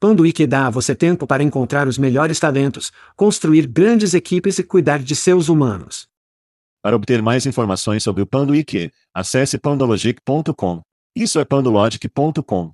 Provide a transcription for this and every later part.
Panduíque dá a você tempo para encontrar os melhores talentos, construir grandes equipes e cuidar de seus humanos. Para obter mais informações sobre o Panduíque, acesse pandologic.com. Isso é pandologic.com.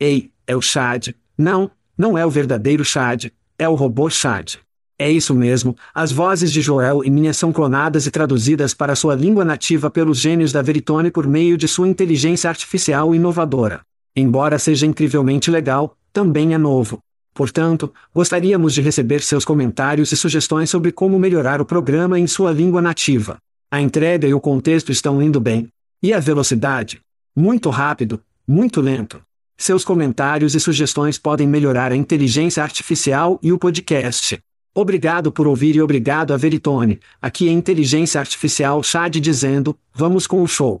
Ei, é o Chad. Não, não é o verdadeiro Chad, é o robô Chad. É isso mesmo, as vozes de Joel e minha são clonadas e traduzidas para sua língua nativa pelos gênios da Veritone por meio de sua inteligência artificial inovadora. Embora seja incrivelmente legal, também é novo. Portanto, gostaríamos de receber seus comentários e sugestões sobre como melhorar o programa em sua língua nativa. A entrega e o contexto estão indo bem. E a velocidade? Muito rápido, muito lento. Seus comentários e sugestões podem melhorar a inteligência artificial e o podcast. Obrigado por ouvir e obrigado a Veritone. Aqui é Inteligência Artificial Chad dizendo: vamos com o show.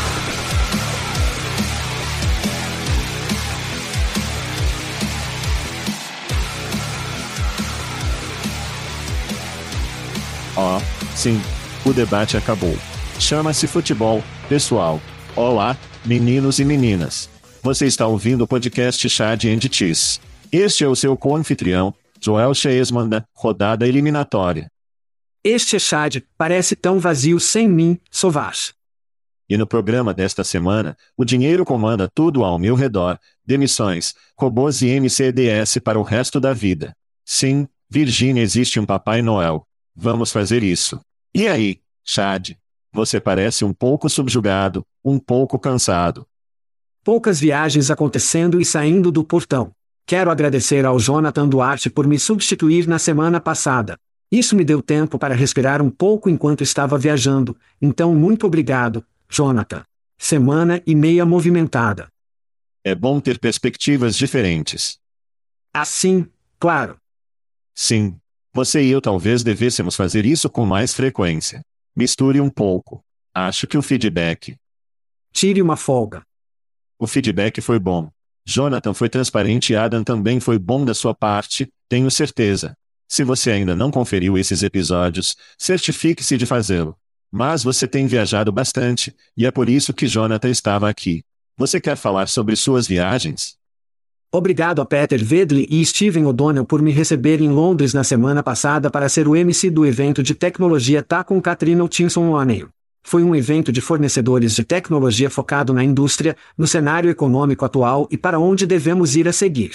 Ó, oh, sim, o debate acabou. Chama-se futebol, pessoal. Olá, meninos e meninas. Você está ouvindo o podcast Chad and Cheese. Este é o seu co-anfitrião, Joel Cheesman da rodada eliminatória. Este Chad, parece tão vazio sem mim, Sovaz. E no programa desta semana, o dinheiro comanda tudo ao meu redor, demissões, robôs e MCDS para o resto da vida. Sim, Virgínia existe um Papai Noel. Vamos fazer isso. E aí, Chad? Você parece um pouco subjugado, um pouco cansado. Poucas viagens acontecendo e saindo do portão. Quero agradecer ao Jonathan Duarte por me substituir na semana passada. Isso me deu tempo para respirar um pouco enquanto estava viajando, então muito obrigado, Jonathan. Semana e meia movimentada. É bom ter perspectivas diferentes. Assim, claro. Sim. Você e eu talvez devêssemos fazer isso com mais frequência. Misture um pouco. Acho que o feedback. Tire uma folga. O feedback foi bom. Jonathan foi transparente e Adam também foi bom da sua parte, tenho certeza. Se você ainda não conferiu esses episódios, certifique-se de fazê-lo. Mas você tem viajado bastante, e é por isso que Jonathan estava aqui. Você quer falar sobre suas viagens? Obrigado a Peter Vedley e Steven O'Donnell por me receber em Londres na semana passada para ser o MC do evento de tecnologia Tá com Katrina Hutchinson O'Neill. Foi um evento de fornecedores de tecnologia focado na indústria, no cenário econômico atual e para onde devemos ir a seguir.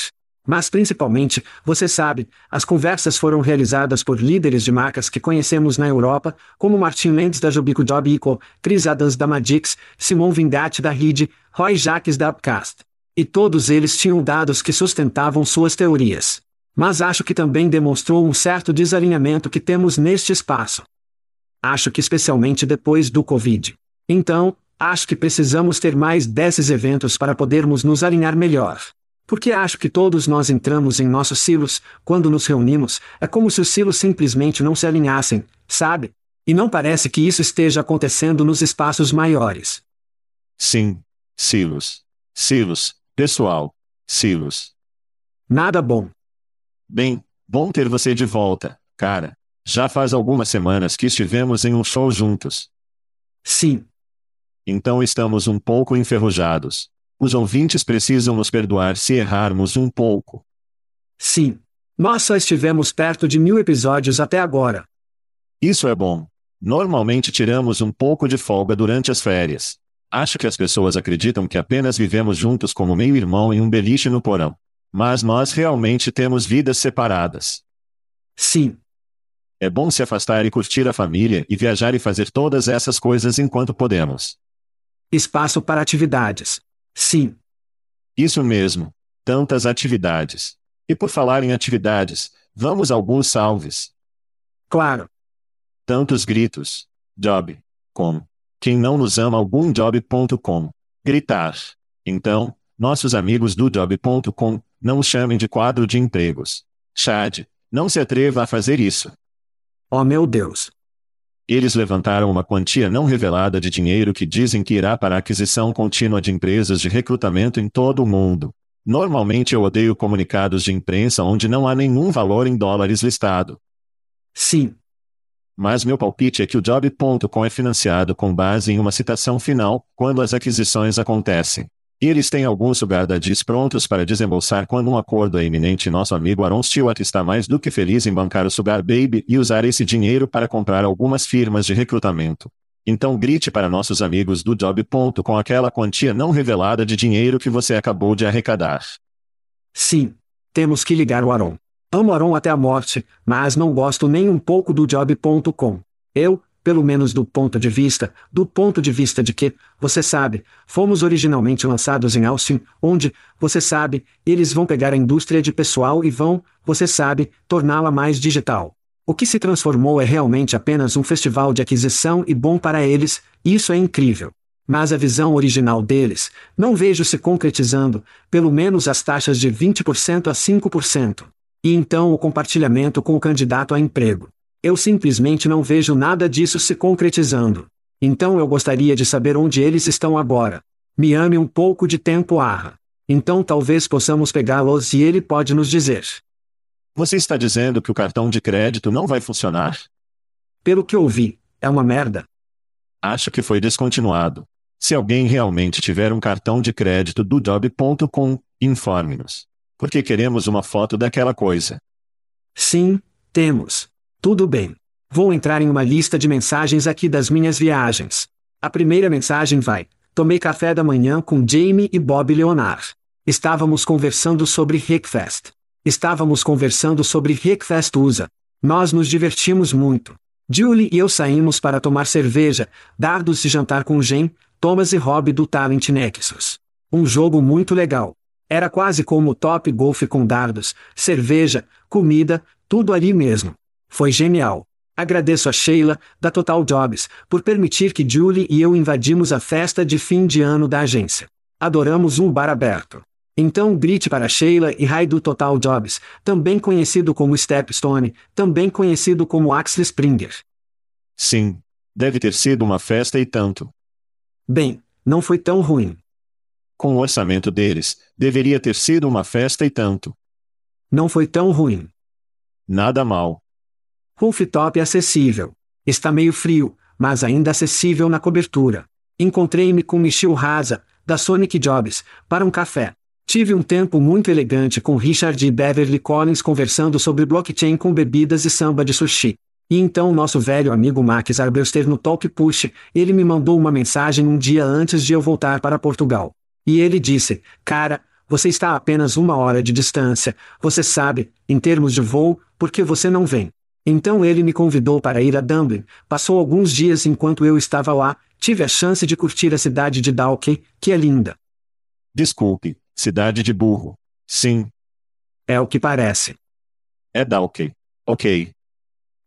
Mas principalmente, você sabe, as conversas foram realizadas por líderes de marcas que conhecemos na Europa, como Martin Lenz da Jobico Job Equal, Chris Adams da Magix, Simon Vingatti da Reed, Roy Jacques da Upcast. E todos eles tinham dados que sustentavam suas teorias. Mas acho que também demonstrou um certo desalinhamento que temos neste espaço. Acho que especialmente depois do Covid. Então, acho que precisamos ter mais desses eventos para podermos nos alinhar melhor. Porque acho que todos nós entramos em nossos silos, quando nos reunimos, é como se os silos simplesmente não se alinhassem, sabe? E não parece que isso esteja acontecendo nos espaços maiores. Sim, silos. Silos, pessoal. Silos. Nada bom. Bem, bom ter você de volta, cara. Já faz algumas semanas que estivemos em um show juntos. Sim. Então estamos um pouco enferrujados. Os ouvintes precisam nos perdoar se errarmos um pouco. Sim. Nós só estivemos perto de mil episódios até agora. Isso é bom. Normalmente tiramos um pouco de folga durante as férias. Acho que as pessoas acreditam que apenas vivemos juntos como meio-irmão em um beliche no porão. Mas nós realmente temos vidas separadas. Sim. É bom se afastar e curtir a família e viajar e fazer todas essas coisas enquanto podemos. Espaço para atividades. Sim. Isso mesmo. Tantas atividades. E por falar em atividades, vamos a alguns salves. Claro. Tantos gritos. Job. Com. Quem não nos ama algum job.com. Gritar. Então, nossos amigos do job.com, não os chamem de quadro de empregos. Chad, não se atreva a fazer isso. Oh meu Deus. Eles levantaram uma quantia não revelada de dinheiro que dizem que irá para a aquisição contínua de empresas de recrutamento em todo o mundo. Normalmente eu odeio comunicados de imprensa onde não há nenhum valor em dólares listado. Sim. Mas meu palpite é que o Job.com é financiado com base em uma citação final, quando as aquisições acontecem. Eles têm alguns subardadis prontos para desembolsar quando um acordo é iminente. Nosso amigo Aaron Stewart está mais do que feliz em bancar o Sugar Baby e usar esse dinheiro para comprar algumas firmas de recrutamento. Então grite para nossos amigos do Job.com aquela quantia não revelada de dinheiro que você acabou de arrecadar. Sim. Temos que ligar o Aaron. Amo Aaron até a morte, mas não gosto nem um pouco do Job.com. Eu, pelo menos do ponto de vista, do ponto de vista de que, você sabe, fomos originalmente lançados em Austin, onde, você sabe, eles vão pegar a indústria de pessoal e vão, você sabe, torná-la mais digital. O que se transformou é realmente apenas um festival de aquisição e bom para eles, isso é incrível. Mas a visão original deles, não vejo se concretizando, pelo menos as taxas de 20% a 5%. E então o compartilhamento com o candidato a emprego. Eu simplesmente não vejo nada disso se concretizando. Então eu gostaria de saber onde eles estão agora. Me ame um pouco de tempo, Arra. Então talvez possamos pegá-los e ele pode nos dizer. Você está dizendo que o cartão de crédito não vai funcionar? Pelo que ouvi, é uma merda. Acho que foi descontinuado. Se alguém realmente tiver um cartão de crédito do job.com, informe-nos. Porque queremos uma foto daquela coisa. Sim, temos. Tudo bem. Vou entrar em uma lista de mensagens aqui das minhas viagens. A primeira mensagem vai: Tomei café da manhã com Jamie e Bob Leonard. Estávamos conversando sobre Rickfest. Estávamos conversando sobre Rickfest USA. Nós nos divertimos muito. Julie e eu saímos para tomar cerveja, dardos e jantar com Jen, Thomas e Rob do Talent Nexus. Um jogo muito legal. Era quase como o Top Golf com dardos, cerveja, comida, tudo ali mesmo. Foi genial. Agradeço a Sheila, da Total Jobs, por permitir que Julie e eu invadimos a festa de fim de ano da agência. Adoramos um bar aberto. Então grite para Sheila e Rai do Total Jobs, também conhecido como Stepstone, também conhecido como Axel Springer. Sim. Deve ter sido uma festa e tanto. Bem, não foi tão ruim. Com o orçamento deles, deveria ter sido uma festa e tanto. Não foi tão ruim. Nada mal. Rooftop acessível. Está meio frio, mas ainda acessível na cobertura. Encontrei-me com Michel Raza, da Sonic Jobs, para um café. Tive um tempo muito elegante com Richard e Beverly Collins conversando sobre blockchain com bebidas e samba de sushi. E então nosso velho amigo Max Arbelster no Talk Push, ele me mandou uma mensagem um dia antes de eu voltar para Portugal. E ele disse, cara, você está a apenas uma hora de distância, você sabe, em termos de voo, por que você não vem? Então ele me convidou para ir a Dublin, passou alguns dias enquanto eu estava lá, tive a chance de curtir a cidade de Dalkey, que é linda. Desculpe, cidade de burro. Sim. É o que parece. É Dalkey. Ok.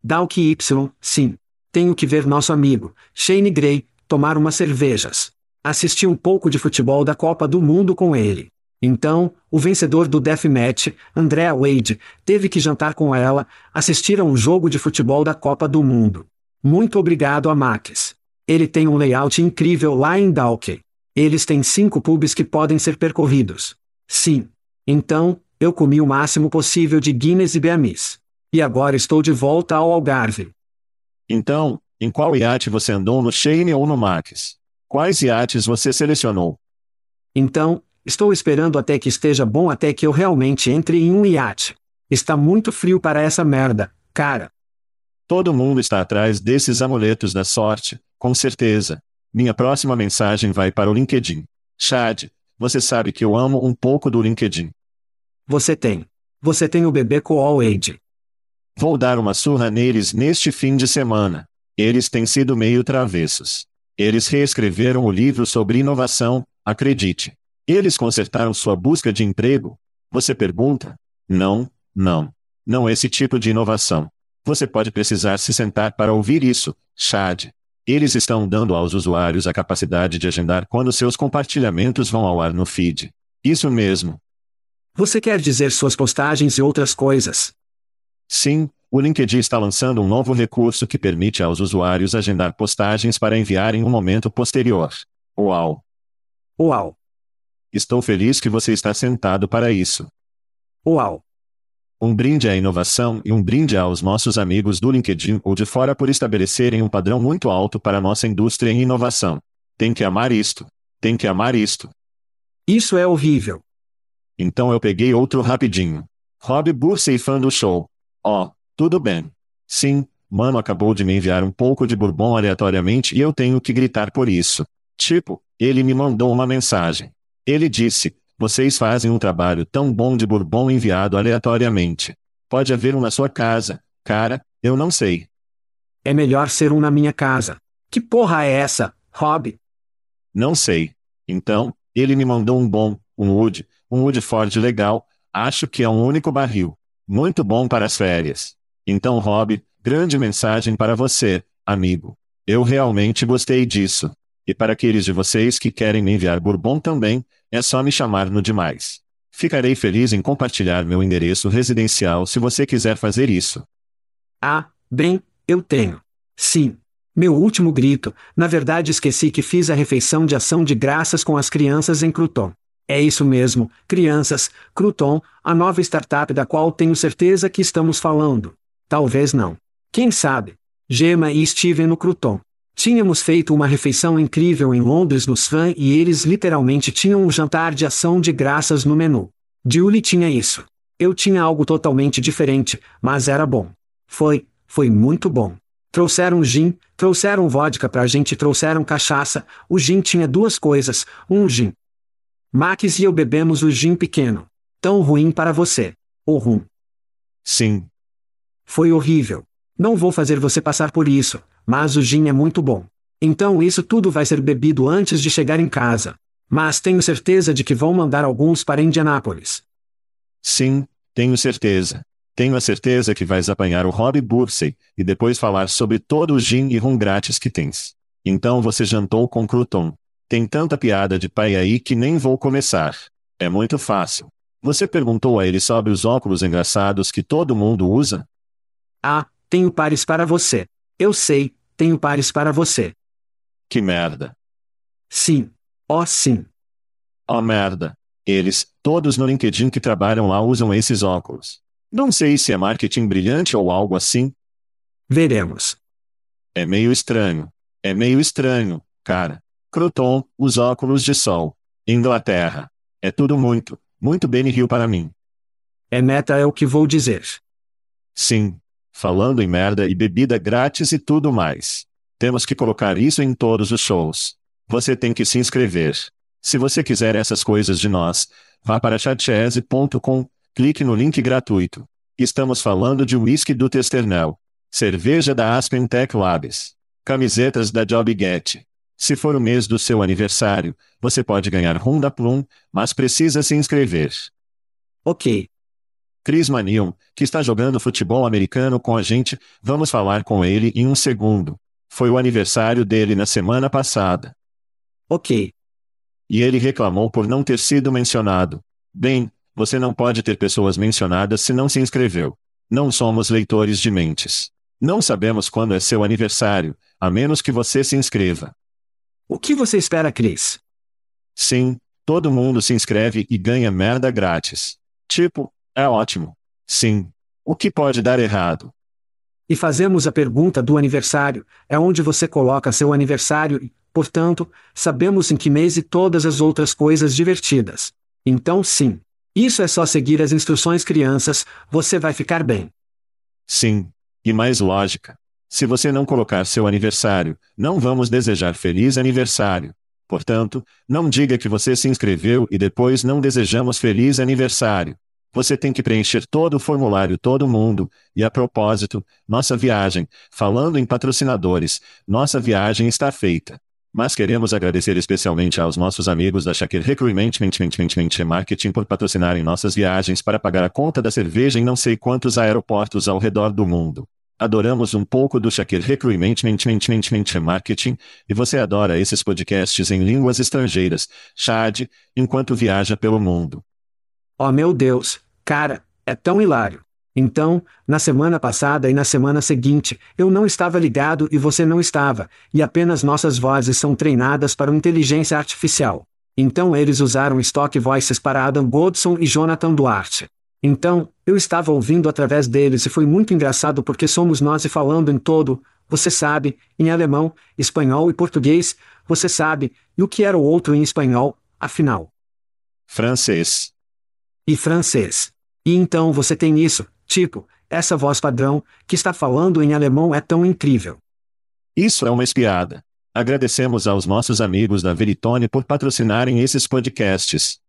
Dalkey Y, sim. Tenho que ver nosso amigo, Shane Gray, tomar umas cervejas. Assisti um pouco de futebol da Copa do Mundo com ele. Então, o vencedor do Deathmatch, Andrea Wade, teve que jantar com ela, assistir a um jogo de futebol da Copa do Mundo. Muito obrigado a Max. Ele tem um layout incrível lá em Dalkey. Eles têm cinco pubs que podem ser percorridos. Sim. Então, eu comi o máximo possível de Guinness e Beamis. E agora estou de volta ao Algarve. Então, em qual iate você andou no Shane ou no Max? Quais iates você selecionou? Então, estou esperando até que esteja bom até que eu realmente entre em um iate. Está muito frio para essa merda, cara. Todo mundo está atrás desses amuletos da sorte, com certeza. Minha próxima mensagem vai para o LinkedIn. Chad, você sabe que eu amo um pouco do LinkedIn. Você tem. Você tem o bebê com All Age. Vou dar uma surra neles neste fim de semana. Eles têm sido meio travessos. Eles reescreveram o livro sobre inovação, acredite. Eles consertaram sua busca de emprego. Você pergunta? Não, não. Não esse tipo de inovação. Você pode precisar se sentar para ouvir isso, Chad. Eles estão dando aos usuários a capacidade de agendar quando seus compartilhamentos vão ao ar no feed. Isso mesmo. Você quer dizer suas postagens e outras coisas? Sim, o LinkedIn está lançando um novo recurso que permite aos usuários agendar postagens para enviar em um momento posterior. Uau! Uau! Estou feliz que você está sentado para isso. Uau! Um brinde à inovação e um brinde aos nossos amigos do LinkedIn ou de fora por estabelecerem um padrão muito alto para nossa indústria em inovação. Tem que amar isto. Tem que amar isto. Isso é horrível. Então eu peguei outro rapidinho. Rob Bursey fã do show. Ó, oh, tudo bem. Sim, mano acabou de me enviar um pouco de bourbon aleatoriamente e eu tenho que gritar por isso. Tipo, ele me mandou uma mensagem. Ele disse: vocês fazem um trabalho tão bom de bourbon enviado aleatoriamente. Pode haver um na sua casa, cara, eu não sei. É melhor ser um na minha casa. Que porra é essa, Rob? Não sei. Então, ele me mandou um bom, um Wood, um Wood Ford legal, acho que é um único barril. Muito bom para as férias. Então, Rob, grande mensagem para você, amigo. Eu realmente gostei disso. E para aqueles de vocês que querem me enviar bourbon também, é só me chamar no demais. Ficarei feliz em compartilhar meu endereço residencial se você quiser fazer isso. Ah, bem, eu tenho. Sim. Meu último grito, na verdade esqueci que fiz a refeição de ação de graças com as crianças em Cruton. É isso mesmo, crianças, Cruton, a nova startup da qual tenho certeza que estamos falando. Talvez não. Quem sabe? Gemma e Steven no Cruton. Tínhamos feito uma refeição incrível em Londres nos fãs e eles literalmente tinham um jantar de ação de graças no menu. Julie tinha isso. Eu tinha algo totalmente diferente, mas era bom. Foi, foi muito bom. Trouxeram gin, trouxeram vodka pra gente trouxeram cachaça. O gin tinha duas coisas, um gin. Max e eu bebemos o gin pequeno. Tão ruim para você. Ou rum. Sim. Foi horrível. Não vou fazer você passar por isso, mas o gin é muito bom. Então isso tudo vai ser bebido antes de chegar em casa. Mas tenho certeza de que vão mandar alguns para Indianápolis. Sim, tenho certeza. Tenho a certeza que vais apanhar o Rob Bursey, e depois falar sobre todo o gin e rum grátis que tens. Então você jantou com Cruton. Tem tanta piada de pai aí que nem vou começar. É muito fácil. Você perguntou a ele sobre os óculos engraçados que todo mundo usa? Ah, tenho pares para você. Eu sei, tenho pares para você. Que merda. Sim. Oh, sim. Oh, merda. Eles, todos no LinkedIn que trabalham lá usam esses óculos. Não sei se é marketing brilhante ou algo assim. Veremos. É meio estranho. É meio estranho, cara. Cruton, os óculos de sol. Inglaterra. É tudo muito, muito Benny Hill para mim. É meta é o que vou dizer. Sim, falando em merda e bebida grátis e tudo mais. Temos que colocar isso em todos os shows. Você tem que se inscrever. Se você quiser essas coisas de nós, vá para chatchese.com, clique no link gratuito. Estamos falando de whisky do Testernel, cerveja da Aspen Tech Labs, camisetas da JobGet. Se for o mês do seu aniversário, você pode ganhar rum da Plum, mas precisa se inscrever. Ok, Chris Manion, que está jogando futebol americano com a gente, vamos falar com ele em um segundo. Foi o aniversário dele na semana passada. Ok. E ele reclamou por não ter sido mencionado. Bem, você não pode ter pessoas mencionadas se não se inscreveu. Não somos leitores de mentes. Não sabemos quando é seu aniversário, a menos que você se inscreva. O que você espera, Chris? Sim, todo mundo se inscreve e ganha merda grátis. Tipo, é ótimo. Sim. O que pode dar errado? E fazemos a pergunta do aniversário, é onde você coloca seu aniversário e, portanto, sabemos em que mês e todas as outras coisas divertidas. Então sim. Isso é só seguir as instruções crianças, você vai ficar bem. Sim. E mais lógica. Se você não colocar seu aniversário, não vamos desejar feliz aniversário. Portanto, não diga que você se inscreveu e depois não desejamos feliz aniversário. Você tem que preencher todo o formulário todo mundo. E a propósito, nossa viagem, falando em patrocinadores, nossa viagem está feita. Mas queremos agradecer especialmente aos nossos amigos da Shakir Recruitment Marketing por patrocinarem nossas viagens para pagar a conta da cerveja em não sei quantos aeroportos ao redor do mundo. Adoramos um pouco do Shakir Recruitment Marketing, e você adora esses podcasts em línguas estrangeiras, Chad, enquanto viaja pelo mundo. Oh meu Deus, cara, é tão hilário. Então, na semana passada e na semana seguinte, eu não estava ligado e você não estava, e apenas nossas vozes são treinadas para uma inteligência artificial. Então eles usaram Stock Voices para Adam Goldson e Jonathan Duarte. Então, eu estava ouvindo através deles e foi muito engraçado porque somos nós e falando em todo, você sabe, em alemão, espanhol e português, você sabe, e o que era o outro em espanhol, afinal? Francês. E francês. E então você tem isso, Tipo, essa voz padrão, que está falando em alemão é tão incrível. Isso é uma espiada. Agradecemos aos nossos amigos da Veritone por patrocinarem esses podcasts.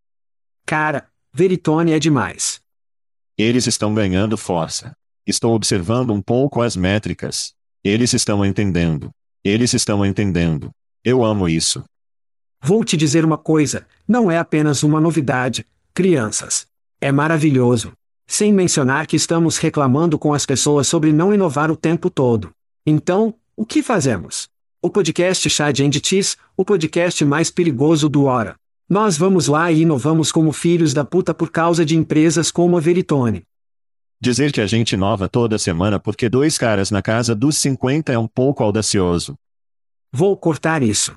Cara, Veritone é demais. Eles estão ganhando força. Estou observando um pouco as métricas. Eles estão entendendo. Eles estão entendendo. Eu amo isso. Vou te dizer uma coisa: não é apenas uma novidade, crianças. É maravilhoso. Sem mencionar que estamos reclamando com as pessoas sobre não inovar o tempo todo. Então, o que fazemos? O podcast Chad and Cheese, o podcast mais perigoso do Hora. Nós vamos lá e inovamos como filhos da puta por causa de empresas como a Veritone. Dizer que a gente inova toda semana porque dois caras na casa dos 50 é um pouco audacioso. Vou cortar isso.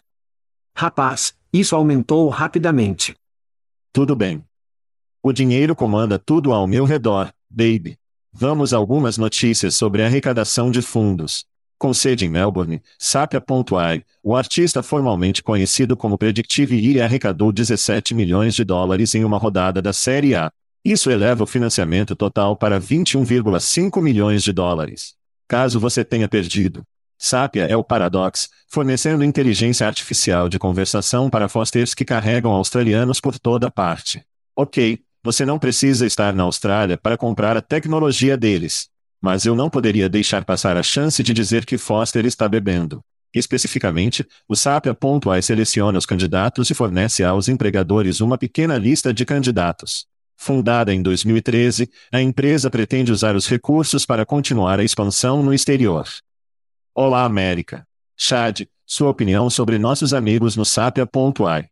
Rapaz, isso aumentou rapidamente. Tudo bem. O dinheiro comanda tudo ao meu redor, baby. Vamos a algumas notícias sobre arrecadação de fundos. Com sede em Melbourne, Sapia.ai, o artista formalmente conhecido como Predictive E arrecadou 17 milhões de dólares em uma rodada da Série A. Isso eleva o financiamento total para 21,5 milhões de dólares. Caso você tenha perdido. Sapia é o Paradox, fornecendo inteligência artificial de conversação para fosters que carregam australianos por toda parte. Ok, você não precisa estar na Austrália para comprar a tecnologia deles. Mas eu não poderia deixar passar a chance de dizer que Foster está bebendo. Especificamente, o Sapia.ai seleciona os candidatos e fornece aos empregadores uma pequena lista de candidatos. Fundada em 2013, a empresa pretende usar os recursos para continuar a expansão no exterior. Olá América. Chad, sua opinião sobre nossos amigos no Sapia.ai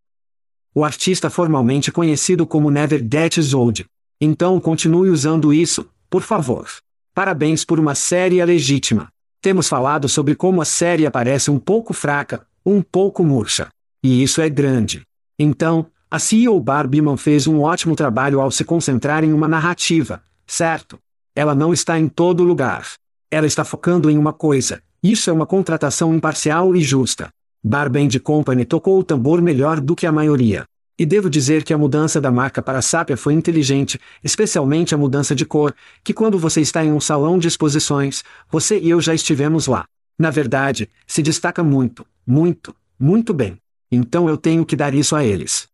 o artista formalmente conhecido como Never Gets Old. Então continue usando isso, por favor. Parabéns por uma série legítima. Temos falado sobre como a série parece um pouco fraca, um pouco murcha. E isso é grande. Então, a CEO Barbieman fez um ótimo trabalho ao se concentrar em uma narrativa, certo? Ela não está em todo lugar. Ela está focando em uma coisa. Isso é uma contratação imparcial e justa. Barbend Company tocou o tambor melhor do que a maioria. E devo dizer que a mudança da marca para a Sapia foi inteligente, especialmente a mudança de cor, que quando você está em um salão de exposições, você e eu já estivemos lá. Na verdade, se destaca muito, muito, muito bem. Então eu tenho que dar isso a eles.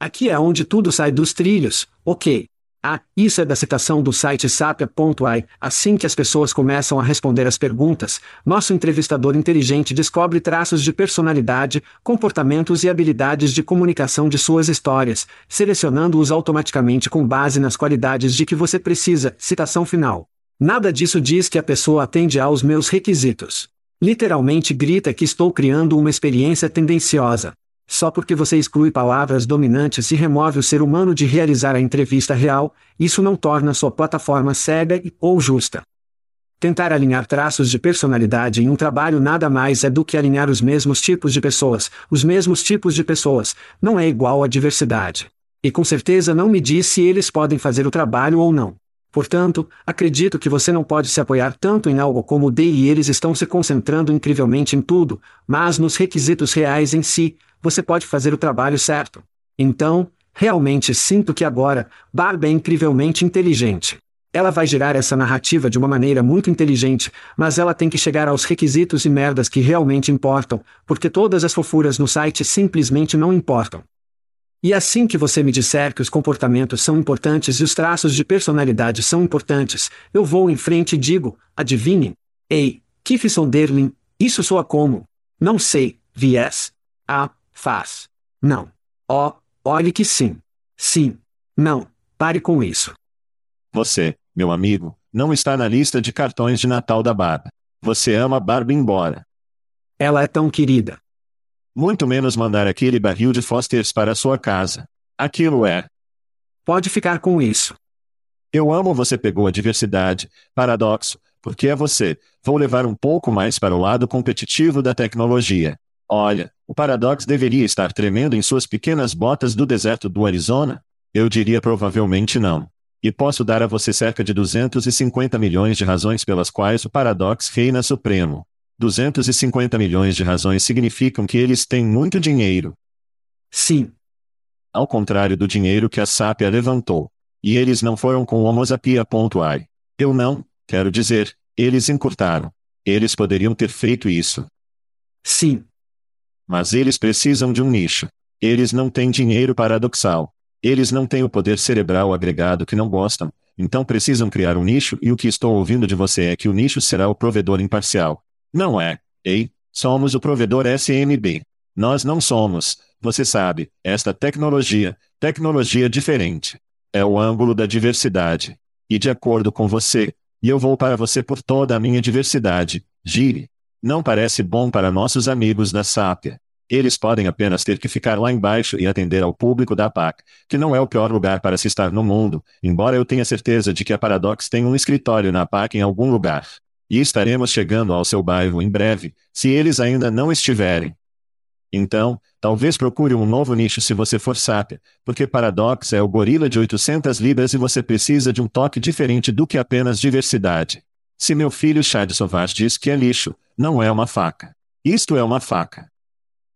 Aqui é onde tudo sai dos trilhos, ok. Ah, isso é da citação do site sapia.ai. Assim que as pessoas começam a responder as perguntas, nosso entrevistador inteligente descobre traços de personalidade, comportamentos e habilidades de comunicação de suas histórias, selecionando-os automaticamente com base nas qualidades de que você precisa. Citação final. Nada disso diz que a pessoa atende aos meus requisitos. Literalmente grita que estou criando uma experiência tendenciosa. Só porque você exclui palavras dominantes e remove o ser humano de realizar a entrevista real, isso não torna sua plataforma cega ou justa. Tentar alinhar traços de personalidade em um trabalho nada mais é do que alinhar os mesmos tipos de pessoas, os mesmos tipos de pessoas, não é igual à diversidade. E com certeza não me diz se eles podem fazer o trabalho ou não. Portanto, acredito que você não pode se apoiar tanto em algo como o e eles estão se concentrando incrivelmente em tudo, mas nos requisitos reais em si, você pode fazer o trabalho certo. Então, Realmente sinto que agora, Barb é incrivelmente inteligente. Ela vai girar essa narrativa de uma maneira muito inteligente, mas ela tem que chegar aos requisitos e merdas que realmente importam, porque todas as fofuras no site simplesmente não importam. E assim que você me disser que os comportamentos são importantes e os traços de personalidade são importantes, eu vou em frente e digo, adivinhem. Ei, Keith Sonderling, isso soa como? Não sei, viés. Ah, faz. Não. Ó, oh, olhe que sim. Sim. Não, pare com isso. Você, meu amigo, não está na lista de cartões de Natal da Barba. Você ama Barba embora. Ela é tão querida. Muito menos mandar aquele barril de Fosters para sua casa. Aquilo é. Pode ficar com isso. Eu amo você pegou a diversidade, paradoxo, porque é você. Vou levar um pouco mais para o lado competitivo da tecnologia. Olha, o paradoxo deveria estar tremendo em suas pequenas botas do deserto do Arizona? Eu diria provavelmente não. E posso dar a você cerca de 250 milhões de razões pelas quais o paradoxo reina supremo. 250 milhões de razões significam que eles têm muito dinheiro. Sim. Ao contrário do dinheiro que a Sápia levantou. E eles não foram com homosapia.ai. Eu não, quero dizer, eles encurtaram. Eles poderiam ter feito isso. Sim. Mas eles precisam de um nicho. Eles não têm dinheiro paradoxal. Eles não têm o poder cerebral agregado que não gostam, então precisam criar um nicho e o que estou ouvindo de você é que o nicho será o provedor imparcial. Não é. Ei, somos o provedor SMB. Nós não somos, você sabe, esta tecnologia, tecnologia diferente. É o ângulo da diversidade. E de acordo com você, e eu vou para você por toda a minha diversidade, gire. Não parece bom para nossos amigos da Sápia. Eles podem apenas ter que ficar lá embaixo e atender ao público da PAC, que não é o pior lugar para se estar no mundo, embora eu tenha certeza de que a Paradox tem um escritório na PAC em algum lugar. E estaremos chegando ao seu bairro em breve, se eles ainda não estiverem. Então, talvez procure um novo nicho se você for sápia, porque Paradox é o gorila de 800 libras e você precisa de um toque diferente do que apenas diversidade. Se meu filho Chad Sovash diz que é lixo, não é uma faca. Isto é uma faca.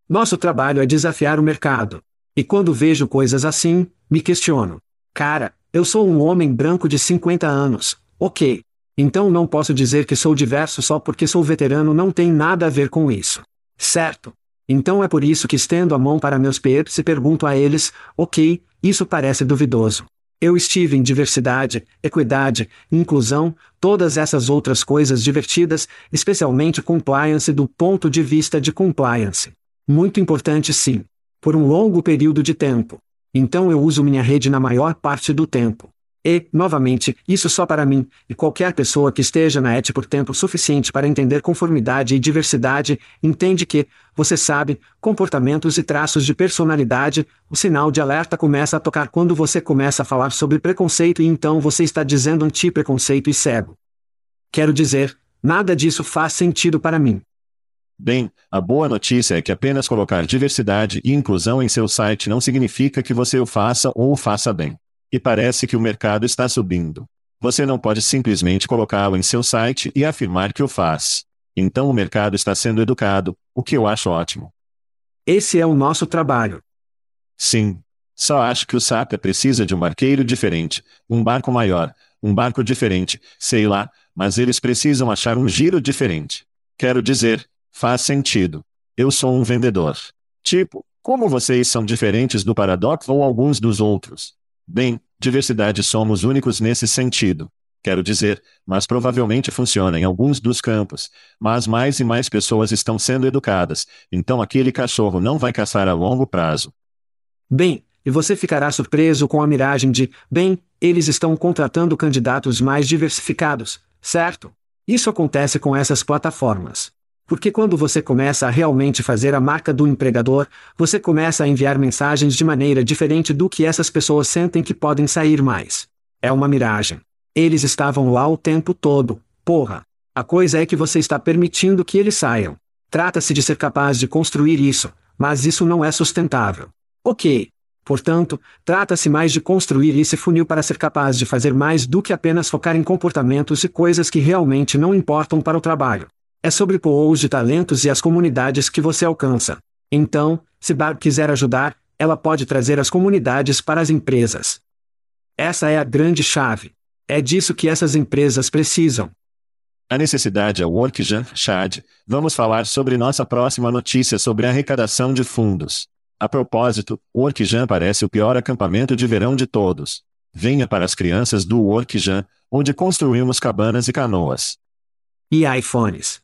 Nosso trabalho é desafiar o mercado. E quando vejo coisas assim, me questiono. Cara, eu sou um homem branco de 50 anos, ok. Então não posso dizer que sou diverso só porque sou veterano não tem nada a ver com isso. Certo? Então é por isso que estendo a mão para meus peers e pergunto a eles, ok, isso parece duvidoso. Eu estive em diversidade, equidade, inclusão, todas essas outras coisas divertidas, especialmente compliance do ponto de vista de compliance. Muito importante sim. Por um longo período de tempo. Então eu uso minha rede na maior parte do tempo. E, novamente, isso só para mim, e qualquer pessoa que esteja na ET por tempo suficiente para entender conformidade e diversidade, entende que, você sabe, comportamentos e traços de personalidade, o sinal de alerta começa a tocar quando você começa a falar sobre preconceito e então você está dizendo anti-preconceito e cego. Quero dizer, nada disso faz sentido para mim. Bem, a boa notícia é que apenas colocar diversidade e inclusão em seu site não significa que você o faça ou o faça bem. E parece que o mercado está subindo. Você não pode simplesmente colocá-lo em seu site e afirmar que o faz. Então o mercado está sendo educado, o que eu acho ótimo. Esse é o nosso trabalho. Sim. Só acho que o SAP precisa de um barqueiro diferente, um barco maior, um barco diferente, sei lá, mas eles precisam achar um giro diferente. Quero dizer, Faz sentido. Eu sou um vendedor. Tipo, como vocês são diferentes do Paradox ou alguns dos outros? Bem, diversidade somos únicos nesse sentido. Quero dizer, mas provavelmente funciona em alguns dos campos. Mas mais e mais pessoas estão sendo educadas, então aquele cachorro não vai caçar a longo prazo. Bem, e você ficará surpreso com a miragem de, bem, eles estão contratando candidatos mais diversificados, certo? Isso acontece com essas plataformas. Porque quando você começa a realmente fazer a marca do empregador, você começa a enviar mensagens de maneira diferente do que essas pessoas sentem que podem sair mais. É uma miragem. Eles estavam lá o tempo todo, porra. A coisa é que você está permitindo que eles saiam. Trata-se de ser capaz de construir isso, mas isso não é sustentável. Ok. Portanto, trata-se mais de construir esse funil para ser capaz de fazer mais do que apenas focar em comportamentos e coisas que realmente não importam para o trabalho. É sobre pools de talentos e as comunidades que você alcança. Então, se Barb quiser ajudar, ela pode trazer as comunidades para as empresas. Essa é a grande chave. É disso que essas empresas precisam. A necessidade é o WorkJan, Chad. Vamos falar sobre nossa próxima notícia sobre arrecadação de fundos. A propósito, o WorkJan parece o pior acampamento de verão de todos. Venha para as crianças do WorkJan, onde construímos cabanas e canoas. E iPhones.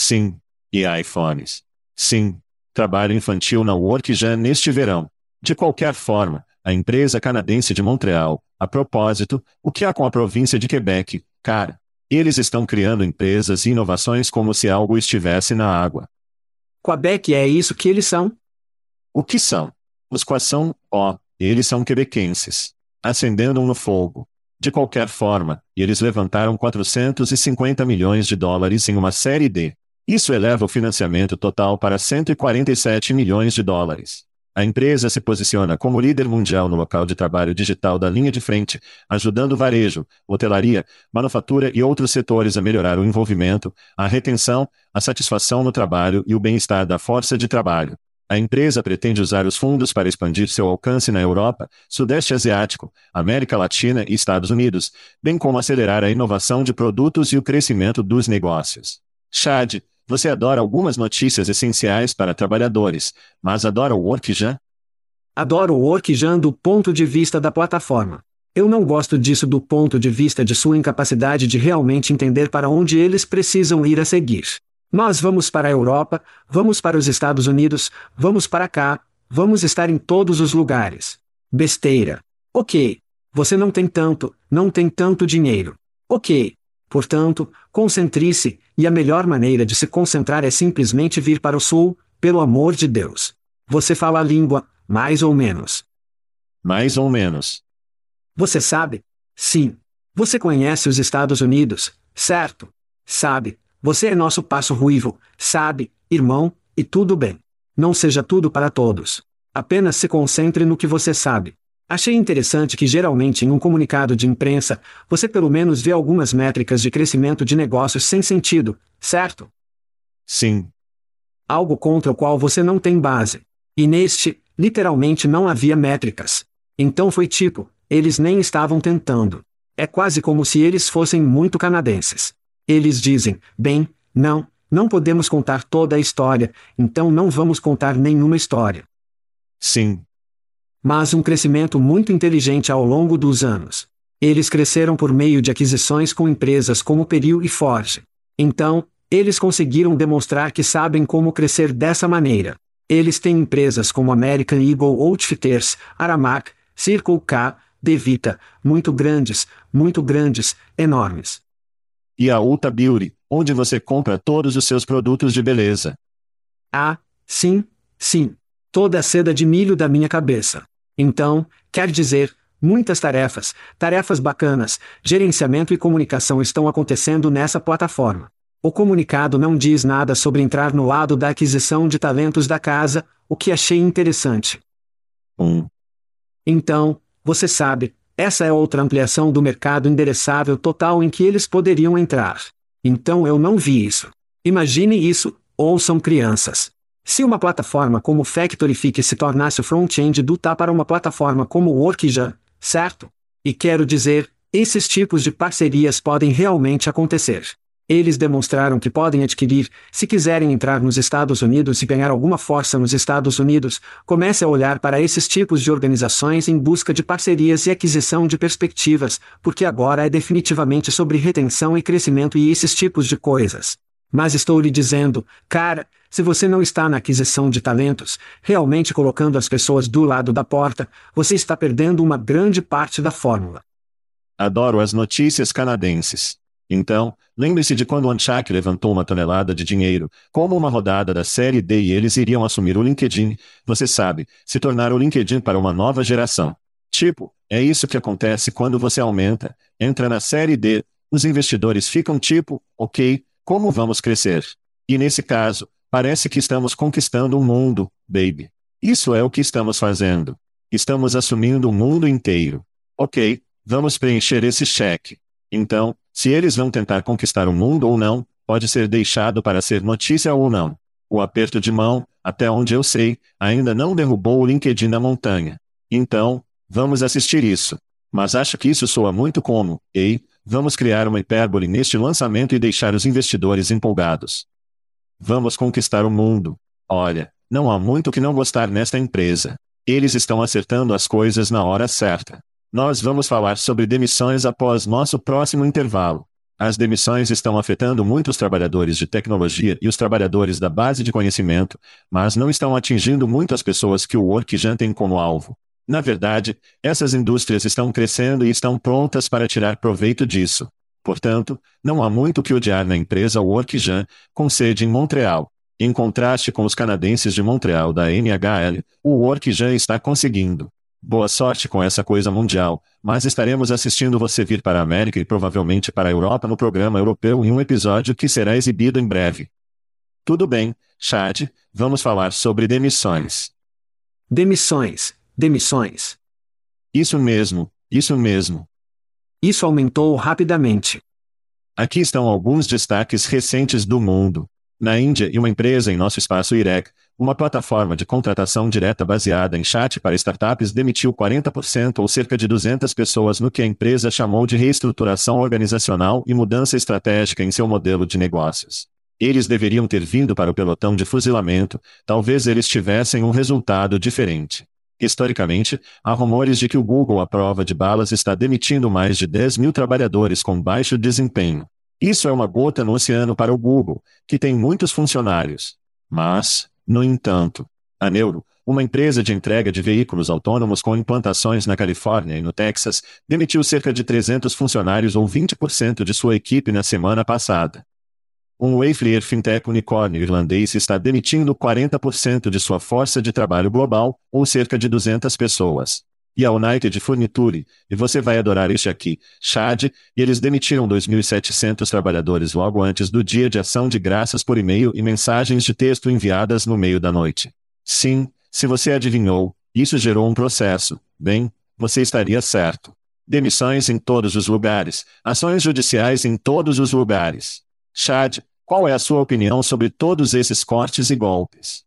Sim. E iPhones. Sim. Trabalho infantil na WorkJan neste verão. De qualquer forma, a empresa canadense de Montreal, a propósito, o que há com a província de Quebec, cara? Eles estão criando empresas e inovações como se algo estivesse na água. Quebec é isso que eles são? O que são? Os quais são, ó, eles são quebequenses. Acendendo no fogo. De qualquer forma, eles levantaram 450 milhões de dólares em uma série D. Isso eleva o financiamento total para 147 milhões de dólares. A empresa se posiciona como líder mundial no local de trabalho digital da linha de frente, ajudando varejo, hotelaria, manufatura e outros setores a melhorar o envolvimento, a retenção, a satisfação no trabalho e o bem-estar da força de trabalho. A empresa pretende usar os fundos para expandir seu alcance na Europa, Sudeste Asiático, América Latina e Estados Unidos, bem como acelerar a inovação de produtos e o crescimento dos negócios. Chad, você adora algumas notícias essenciais para trabalhadores, mas adora o WorkJam? Adoro o WorkJam do ponto de vista da plataforma. Eu não gosto disso do ponto de vista de sua incapacidade de realmente entender para onde eles precisam ir a seguir. Nós vamos para a Europa, vamos para os Estados Unidos, vamos para cá, vamos estar em todos os lugares. Besteira. Ok. Você não tem tanto, não tem tanto dinheiro. Ok. Portanto, concentre-se, e a melhor maneira de se concentrar é simplesmente vir para o sul, pelo amor de Deus. Você fala a língua, mais ou menos. Mais ou menos. Você sabe? Sim. Você conhece os Estados Unidos, certo? Sabe, você é nosso passo ruivo, sabe, irmão, e tudo bem. Não seja tudo para todos. Apenas se concentre no que você sabe. Achei interessante que geralmente em um comunicado de imprensa, você pelo menos vê algumas métricas de crescimento de negócios sem sentido, certo? Sim. Algo contra o qual você não tem base. E neste, literalmente não havia métricas. Então foi tipo, eles nem estavam tentando. É quase como se eles fossem muito canadenses. Eles dizem, bem, não, não podemos contar toda a história, então não vamos contar nenhuma história. Sim, mas um crescimento muito inteligente ao longo dos anos. Eles cresceram por meio de aquisições com empresas como Peril e Forge. Então, eles conseguiram demonstrar que sabem como crescer dessa maneira. Eles têm empresas como American Eagle Outfitters, Aramark, Circle K, Devita, muito grandes, muito grandes, enormes. E a Ulta Beauty, onde você compra todos os seus produtos de beleza. Ah, sim, sim. Toda a seda de milho da minha cabeça. Então, quer dizer, muitas tarefas, tarefas bacanas, gerenciamento e comunicação estão acontecendo nessa plataforma. O comunicado não diz nada sobre entrar no lado da aquisição de talentos da casa, o que achei interessante. Um. Então, você sabe, essa é outra ampliação do mercado endereçável total em que eles poderiam entrar. Então eu não vi isso. Imagine isso, ouçam crianças. Se uma plataforma como Factorific se tornasse o front-end do TA para uma plataforma como Workja, certo? E quero dizer, esses tipos de parcerias podem realmente acontecer. Eles demonstraram que podem adquirir, se quiserem entrar nos Estados Unidos e ganhar alguma força nos Estados Unidos, comece a olhar para esses tipos de organizações em busca de parcerias e aquisição de perspectivas, porque agora é definitivamente sobre retenção e crescimento e esses tipos de coisas. Mas estou lhe dizendo, cara, se você não está na aquisição de talentos, realmente colocando as pessoas do lado da porta, você está perdendo uma grande parte da fórmula. Adoro as notícias canadenses. Então, lembre-se de quando Anchak levantou uma tonelada de dinheiro, como uma rodada da série D e eles iriam assumir o LinkedIn, você sabe, se tornar o LinkedIn para uma nova geração. Tipo, é isso que acontece quando você aumenta, entra na série D, os investidores ficam tipo, ok, como vamos crescer? E nesse caso, parece que estamos conquistando o mundo, baby. Isso é o que estamos fazendo. Estamos assumindo o mundo inteiro. Ok, vamos preencher esse cheque. Então, se eles vão tentar conquistar o mundo ou não, pode ser deixado para ser notícia ou não. O aperto de mão, até onde eu sei, ainda não derrubou o LinkedIn na montanha. Então, vamos assistir isso. Mas acho que isso soa muito como, ei, vamos criar uma hipérbole neste lançamento e deixar os investidores empolgados. Vamos conquistar o mundo. Olha, não há muito que não gostar nesta empresa. Eles estão acertando as coisas na hora certa. Nós vamos falar sobre demissões após nosso próximo intervalo. As demissões estão afetando muitos trabalhadores de tecnologia e os trabalhadores da base de conhecimento, mas não estão atingindo muitas pessoas que o WorkJam tem como alvo. Na verdade, essas indústrias estão crescendo e estão prontas para tirar proveito disso. Portanto, não há muito que odiar na empresa WorkJam, com sede em Montreal. Em contraste com os canadenses de Montreal da NHL, o WorkJam está conseguindo. Boa sorte com essa coisa mundial, mas estaremos assistindo você vir para a América e provavelmente para a Europa no programa europeu em um episódio que será exibido em breve. Tudo bem, Chad, vamos falar sobre demissões. Demissões, demissões. Isso mesmo, isso mesmo. Isso aumentou rapidamente. Aqui estão alguns destaques recentes do mundo. Na Índia e uma empresa em nosso espaço IREC, uma plataforma de contratação direta baseada em chat para startups demitiu 40% ou cerca de 200 pessoas no que a empresa chamou de reestruturação organizacional e mudança estratégica em seu modelo de negócios. Eles deveriam ter vindo para o pelotão de fuzilamento, talvez eles tivessem um resultado diferente. Historicamente, há rumores de que o Google à prova de balas está demitindo mais de 10 mil trabalhadores com baixo desempenho. Isso é uma gota no oceano para o Google, que tem muitos funcionários. Mas, no entanto, a Neuro, uma empresa de entrega de veículos autônomos com implantações na Califórnia e no Texas, demitiu cerca de 300 funcionários ou 20% de sua equipe na semana passada. Um Wayfair fintech unicórnio irlandês está demitindo 40% de sua força de trabalho global, ou cerca de 200 pessoas. E a United Furniture, e você vai adorar este aqui, Chad, e eles demitiram 2.700 trabalhadores logo antes do dia de ação de graças por e-mail e mensagens de texto enviadas no meio da noite. Sim, se você adivinhou, isso gerou um processo. Bem, você estaria certo. Demissões em todos os lugares, ações judiciais em todos os lugares. Chad, qual é a sua opinião sobre todos esses cortes e golpes?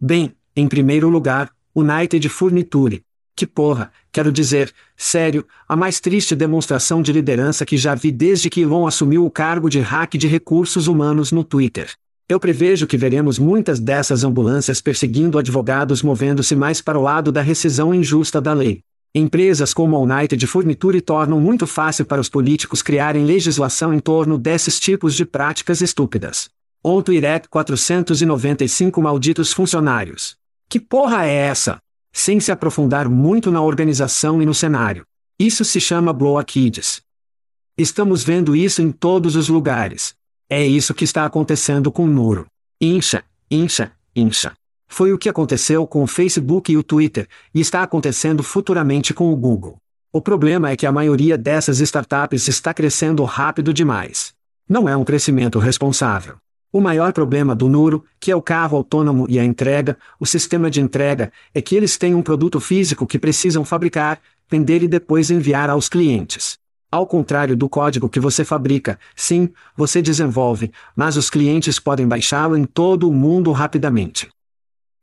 Bem, em primeiro lugar, United Furniture. Que porra, quero dizer, sério, a mais triste demonstração de liderança que já vi desde que Elon assumiu o cargo de hack de recursos humanos no Twitter. Eu prevejo que veremos muitas dessas ambulâncias perseguindo advogados movendo-se mais para o lado da rescisão injusta da lei. Empresas como a United Furniture tornam muito fácil para os políticos criarem legislação em torno desses tipos de práticas estúpidas. Outro IREC 495 malditos funcionários. Que porra é essa? Sem se aprofundar muito na organização e no cenário. Isso se chama blockades. Estamos vendo isso em todos os lugares. É isso que está acontecendo com o Nuro. Incha, incha, incha. Foi o que aconteceu com o Facebook e o Twitter, e está acontecendo futuramente com o Google. O problema é que a maioria dessas startups está crescendo rápido demais. Não é um crescimento responsável. O maior problema do Nuro, que é o carro autônomo e a entrega, o sistema de entrega, é que eles têm um produto físico que precisam fabricar, vender e depois enviar aos clientes. Ao contrário do código que você fabrica, sim, você desenvolve, mas os clientes podem baixá-lo em todo o mundo rapidamente.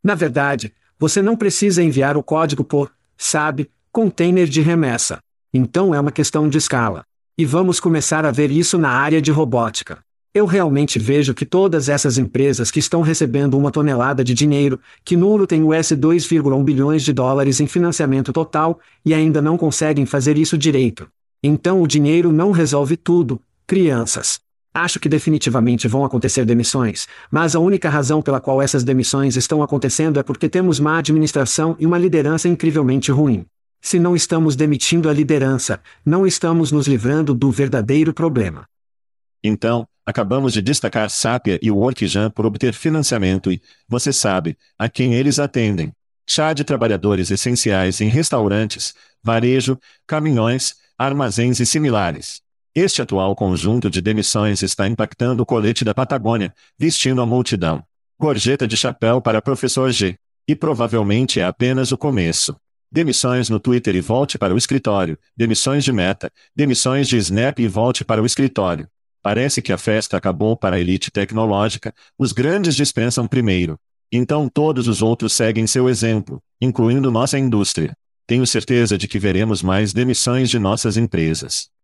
Na verdade, você não precisa enviar o código por, sabe, container de remessa. Então é uma questão de escala. E vamos começar a ver isso na área de robótica. Eu realmente vejo que todas essas empresas que estão recebendo uma tonelada de dinheiro, que Nulo tem US 2,1 bilhões de dólares em financiamento total, e ainda não conseguem fazer isso direito. Então o dinheiro não resolve tudo, crianças. Acho que definitivamente vão acontecer demissões, mas a única razão pela qual essas demissões estão acontecendo é porque temos má administração e uma liderança incrivelmente ruim. Se não estamos demitindo a liderança, não estamos nos livrando do verdadeiro problema. Então, acabamos de destacar Sapia e o Workjam por obter financiamento e, você sabe, a quem eles atendem. Chá de trabalhadores essenciais em restaurantes, varejo, caminhões, armazéns e similares. Este atual conjunto de demissões está impactando o colete da Patagônia, vestindo a multidão. Gorjeta de chapéu para professor G. E provavelmente é apenas o começo. Demissões no Twitter e volte para o escritório. Demissões de Meta. Demissões de Snap e volte para o escritório. Parece que a festa acabou para a elite tecnológica, os grandes dispensam primeiro. Então todos os outros seguem seu exemplo, incluindo nossa indústria. Tenho certeza de que veremos mais demissões de nossas empresas.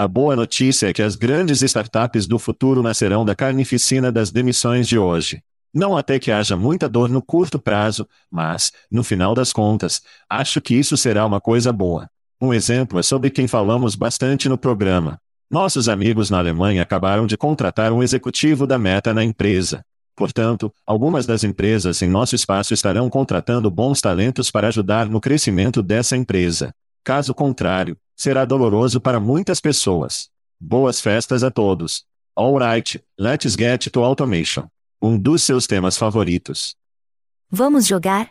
A boa notícia é que as grandes startups do futuro nascerão da carnificina das demissões de hoje. Não até que haja muita dor no curto prazo, mas, no final das contas, acho que isso será uma coisa boa. Um exemplo é sobre quem falamos bastante no programa. Nossos amigos na Alemanha acabaram de contratar um executivo da Meta na empresa. Portanto, algumas das empresas em nosso espaço estarão contratando bons talentos para ajudar no crescimento dessa empresa. Caso contrário, será doloroso para muitas pessoas. Boas festas a todos. Alright, let's get to automation. Um dos seus temas favoritos. Vamos jogar?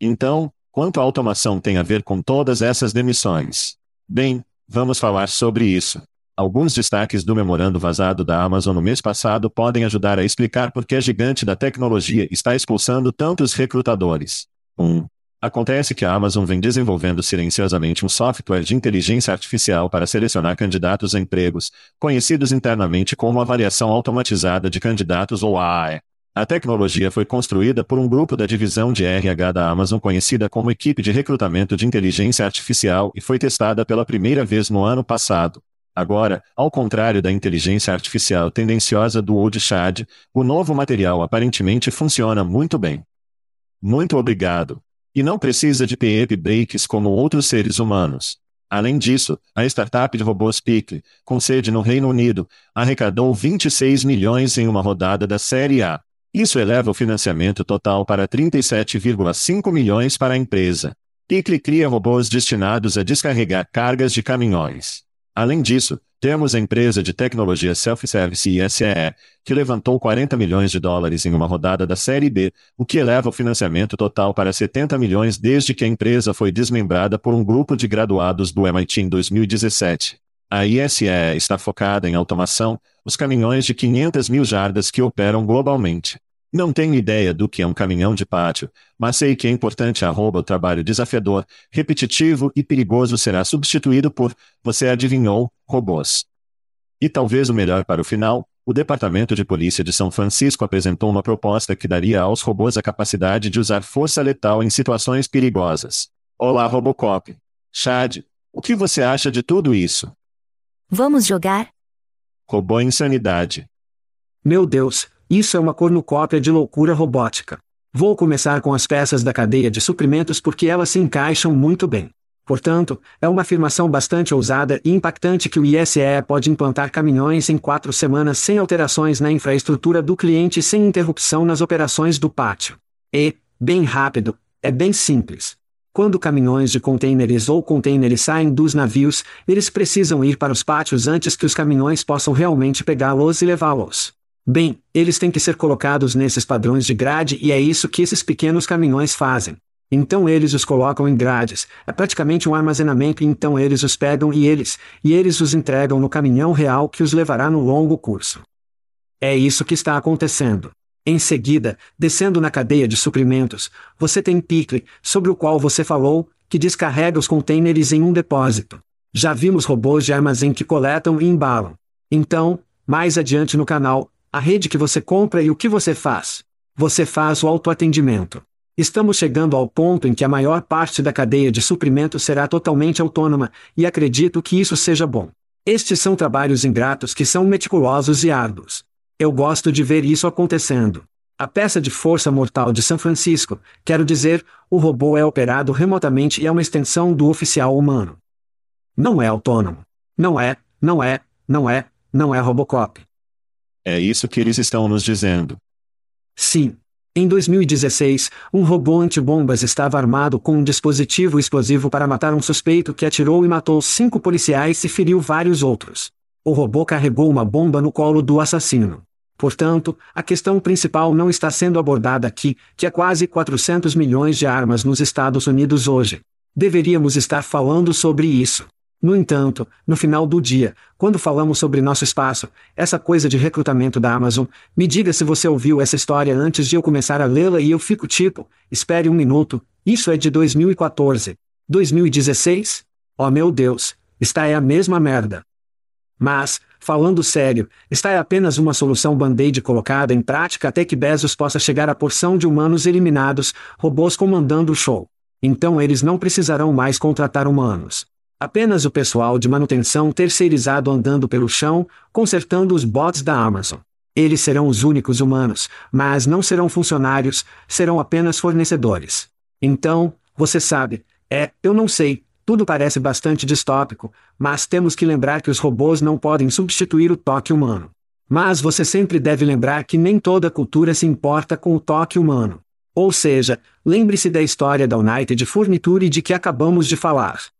Então, quanto a automação tem a ver com todas essas demissões? Bem, vamos falar sobre isso. Alguns destaques do memorando vazado da Amazon no mês passado podem ajudar a explicar por que a gigante da tecnologia está expulsando tantos recrutadores. 1. Um, acontece que a Amazon vem desenvolvendo silenciosamente um software de inteligência artificial para selecionar candidatos a empregos, conhecidos internamente como avaliação automatizada de candidatos ou AAE. A tecnologia foi construída por um grupo da divisão de RH da Amazon conhecida como Equipe de Recrutamento de Inteligência Artificial e foi testada pela primeira vez no ano passado. Agora, ao contrário da inteligência artificial tendenciosa do Old Chad, o novo material aparentemente funciona muito bem. Muito obrigado. E não precisa de PEP breaks como outros seres humanos. Além disso, a startup de robôs Pickle, com sede no Reino Unido, arrecadou 26 milhões em uma rodada da Série A. Isso eleva o financiamento total para 37,5 milhões para a empresa. Pickle cria robôs destinados a descarregar cargas de caminhões. Além disso, temos a empresa de tecnologia Self-Service ISEE, que levantou 40 milhões de dólares em uma rodada da Série B, o que eleva o financiamento total para 70 milhões desde que a empresa foi desmembrada por um grupo de graduados do MIT em 2017. A ISEE está focada em automação, os caminhões de 500 mil jardas que operam globalmente. Não tenho ideia do que é um caminhão de pátio, mas sei que é importante arroba o trabalho desafiador, repetitivo e perigoso será substituído por, você adivinhou, robôs. E talvez o melhor para o final, o Departamento de Polícia de São Francisco apresentou uma proposta que daria aos robôs a capacidade de usar força letal em situações perigosas. Olá, Robocop. Chad, o que você acha de tudo isso? Vamos jogar? Robô Insanidade. Meu Deus, isso é uma cornucópia de loucura robótica. Vou começar com as peças da cadeia de suprimentos porque elas se encaixam muito bem. Portanto, é uma afirmação bastante ousada e impactante que o ISE pode implantar caminhões em quatro semanas sem alterações na infraestrutura do cliente e sem interrupção nas operações do pátio. E, bem rápido, é bem simples. Quando caminhões de contêineres ou contêineres saem dos navios, eles precisam ir para os pátios antes que os caminhões possam realmente pegá-los e levá-los. Bem, eles têm que ser colocados nesses padrões de grade e é isso que esses pequenos caminhões fazem. Então eles os colocam em grades, é praticamente um armazenamento e então eles os pegam e eles, e eles os entregam no caminhão real que os levará no longo curso. É isso que está acontecendo. Em seguida, descendo na cadeia de suprimentos, você tem Pickle, sobre o qual você falou, que descarrega os contêineres em um depósito. Já vimos robôs de armazém que coletam e embalam. Então, mais adiante no canal, a rede que você compra e o que você faz. Você faz o autoatendimento. Estamos chegando ao ponto em que a maior parte da cadeia de suprimento será totalmente autônoma, e acredito que isso seja bom. Estes são trabalhos ingratos que são meticulosos e árduos. Eu gosto de ver isso acontecendo. A peça de força mortal de São Francisco, quero dizer, o robô é operado remotamente e é uma extensão do oficial humano. Não é autônomo. Não é, não é, não é, não é Robocop. É isso que eles estão nos dizendo. Sim. Em 2016, um robô antibombas estava armado com um dispositivo explosivo para matar um suspeito que atirou e matou cinco policiais e feriu vários outros. O robô carregou uma bomba no colo do assassino. Portanto, a questão principal não está sendo abordada aqui, que há quase 400 milhões de armas nos Estados Unidos hoje. Deveríamos estar falando sobre isso. No entanto, no final do dia, quando falamos sobre nosso espaço, essa coisa de recrutamento da Amazon, me diga se você ouviu essa história antes de eu começar a lê-la e eu fico tipo, espere um minuto, isso é de 2014. 2016? Oh meu Deus, está é a mesma merda. Mas, Falando sério, esta é apenas uma solução band-aid colocada em prática até que Bezos possa chegar à porção de humanos eliminados, robôs comandando o show. Então eles não precisarão mais contratar humanos. Apenas o pessoal de manutenção terceirizado andando pelo chão, consertando os bots da Amazon. Eles serão os únicos humanos, mas não serão funcionários, serão apenas fornecedores. Então, você sabe, é, eu não sei, tudo parece bastante distópico, mas temos que lembrar que os robôs não podem substituir o toque humano. Mas você sempre deve lembrar que nem toda cultura se importa com o toque humano. Ou seja, lembre-se da história da United Furniture de que acabamos de falar.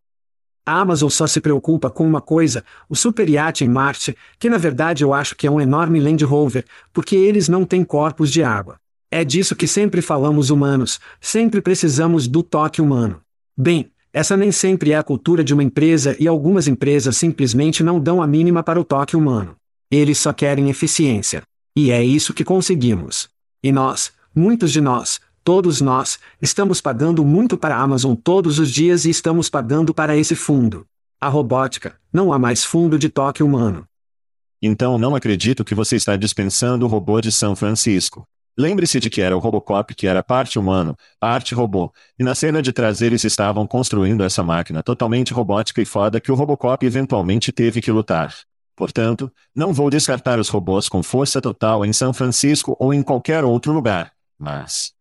A Amazon só se preocupa com uma coisa, o super iate em Marte, que na verdade eu acho que é um enorme Land Rover, porque eles não têm corpos de água. É disso que sempre falamos humanos, sempre precisamos do toque humano. Bem, essa nem sempre é a cultura de uma empresa e algumas empresas simplesmente não dão a mínima para o toque humano. Eles só querem eficiência. E é isso que conseguimos. E nós, muitos de nós, Todos nós, estamos pagando muito para a Amazon todos os dias e estamos pagando para esse fundo. A robótica, não há mais fundo de toque humano. Então não acredito que você está dispensando o robô de São Francisco. Lembre-se de que era o Robocop que era parte humano, parte robô, e na cena de trás eles estavam construindo essa máquina totalmente robótica e foda que o Robocop eventualmente teve que lutar. Portanto, não vou descartar os robôs com força total em São Francisco ou em qualquer outro lugar, mas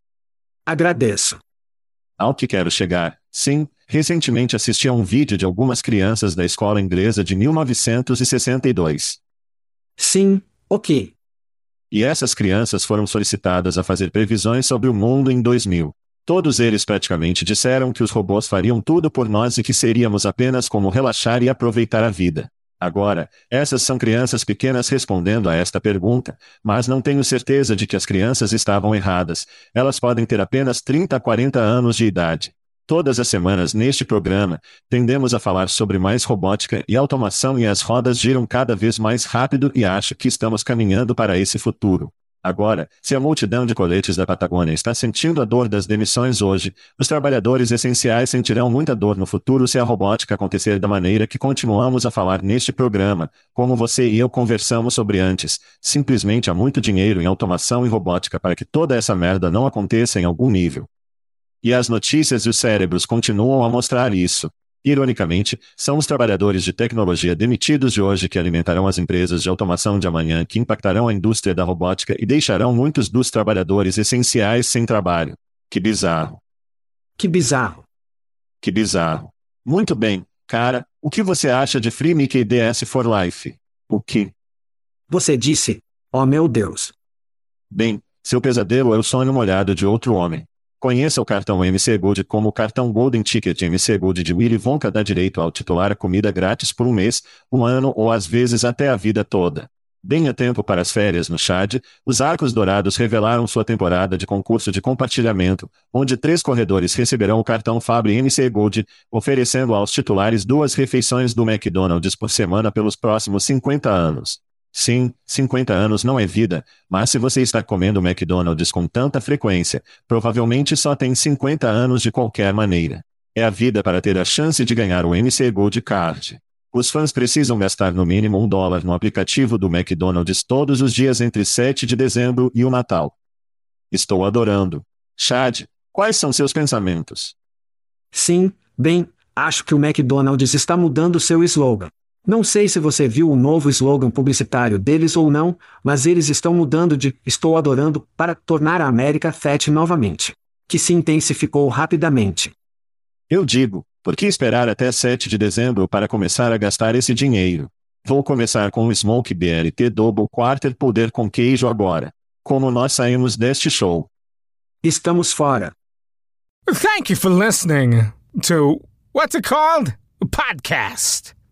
Agradeço. Ao que quero chegar, sim, recentemente assisti a um vídeo de algumas crianças da escola inglesa de 1962. Sim, ok. E essas crianças foram solicitadas a fazer previsões sobre o mundo em 2000. Todos eles praticamente disseram que os robôs fariam tudo por nós e que seríamos apenas como relaxar e aproveitar a vida. Agora, essas são crianças pequenas respondendo a esta pergunta, mas não tenho certeza de que as crianças estavam erradas. Elas podem ter apenas 30 a 40 anos de idade. Todas as semanas neste programa, tendemos a falar sobre mais robótica e automação e as rodas giram cada vez mais rápido e acho que estamos caminhando para esse futuro. Agora, se a multidão de coletes da Patagônia está sentindo a dor das demissões hoje, os trabalhadores essenciais sentirão muita dor no futuro se a robótica acontecer da maneira que continuamos a falar neste programa, como você e eu conversamos sobre antes. Simplesmente há muito dinheiro em automação e robótica para que toda essa merda não aconteça em algum nível. E as notícias e os cérebros continuam a mostrar isso. Ironicamente, são os trabalhadores de tecnologia demitidos de hoje que alimentarão as empresas de automação de amanhã que impactarão a indústria da robótica e deixarão muitos dos trabalhadores essenciais sem trabalho. Que bizarro. Que bizarro. Que bizarro. Muito bem, cara, o que você acha de Free Mickey DS for Life? O que? Você disse, oh meu Deus. Bem, seu pesadelo é o sonho molhado de outro homem. Conheça o cartão MC Gold como o cartão Golden Ticket MC Gold de Willy Wonka dá direito ao titular a comida grátis por um mês, um ano ou às vezes até a vida toda. Bem a tempo para as férias no Chad, os Arcos Dourados revelaram sua temporada de concurso de compartilhamento, onde três corredores receberão o cartão Fabre MC Gold, oferecendo aos titulares duas refeições do McDonald's por semana pelos próximos 50 anos. Sim, 50 anos não é vida, mas se você está comendo McDonald's com tanta frequência, provavelmente só tem 50 anos de qualquer maneira. É a vida para ter a chance de ganhar o MC Gold Card. Os fãs precisam gastar no mínimo um dólar no aplicativo do McDonald's todos os dias entre 7 de dezembro e o Natal. Estou adorando. Chad, quais são seus pensamentos? Sim, bem, acho que o McDonald's está mudando seu slogan. Não sei se você viu o novo slogan publicitário deles ou não, mas eles estão mudando de Estou adorando para tornar a América Fat novamente. Que se intensificou rapidamente. Eu digo, por que esperar até 7 de dezembro para começar a gastar esse dinheiro? Vou começar com o Smoke BLT Double Quarter Poder com queijo agora. Como nós saímos deste show? Estamos fora. Thank you for listening to what's it called? Podcast.